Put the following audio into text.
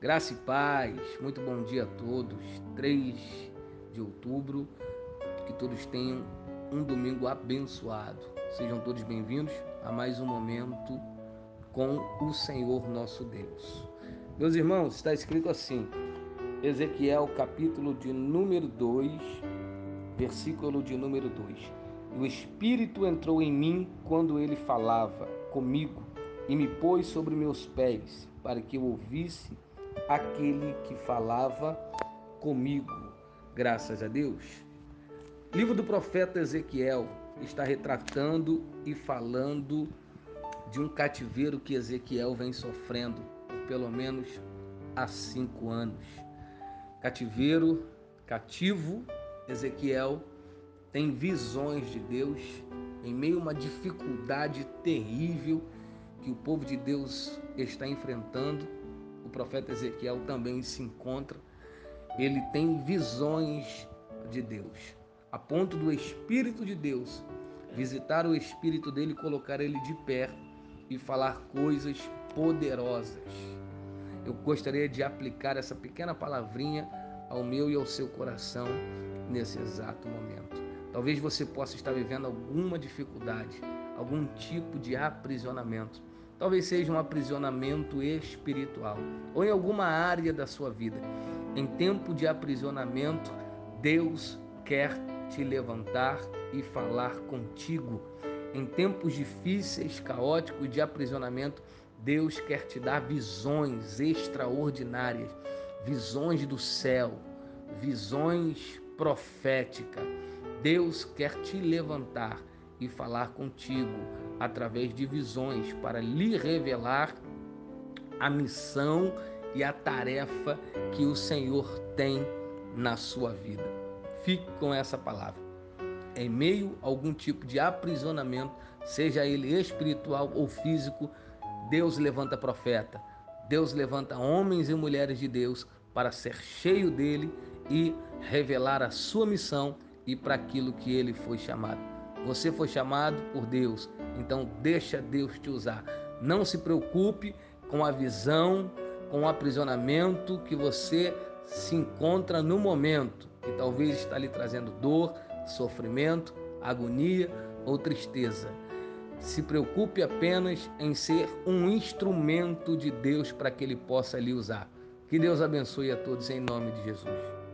Graça e paz, muito bom dia a todos. 3 de outubro, que todos tenham um domingo abençoado. Sejam todos bem-vindos a mais um momento com o Senhor nosso Deus. Meus irmãos, está escrito assim, Ezequiel capítulo de número 2, versículo de número 2. E o Espírito entrou em mim quando ele falava comigo e me pôs sobre meus pés para que eu ouvisse aquele que falava comigo. Graças a Deus. Livro do profeta Ezequiel está retratando e falando de um cativeiro que Ezequiel vem sofrendo por pelo menos há cinco anos. Cativeiro, cativo, Ezequiel tem visões de Deus em meio a uma dificuldade terrível que o povo de Deus está enfrentando o profeta Ezequiel também se encontra. Ele tem visões de Deus, a ponto do Espírito de Deus visitar o espírito dele, colocar ele de pé e falar coisas poderosas. Eu gostaria de aplicar essa pequena palavrinha ao meu e ao seu coração nesse exato momento. Talvez você possa estar vivendo alguma dificuldade, algum tipo de aprisionamento. Talvez seja um aprisionamento espiritual ou em alguma área da sua vida. Em tempo de aprisionamento, Deus quer te levantar e falar contigo. Em tempos difíceis, caóticos de aprisionamento, Deus quer te dar visões extraordinárias, visões do céu, visões proféticas. Deus quer te levantar e falar contigo através de visões para lhe revelar a missão e a tarefa que o Senhor tem na sua vida. Fique com essa palavra. Em meio a algum tipo de aprisionamento, seja ele espiritual ou físico, Deus levanta profeta. Deus levanta homens e mulheres de Deus para ser cheio dele e revelar a sua missão e para aquilo que ele foi chamado. Você foi chamado por Deus, então deixa Deus te usar. Não se preocupe com a visão, com o aprisionamento que você se encontra no momento, que talvez está lhe trazendo dor, sofrimento, agonia ou tristeza. Se preocupe apenas em ser um instrumento de Deus para que Ele possa lhe usar. Que Deus abençoe a todos em nome de Jesus.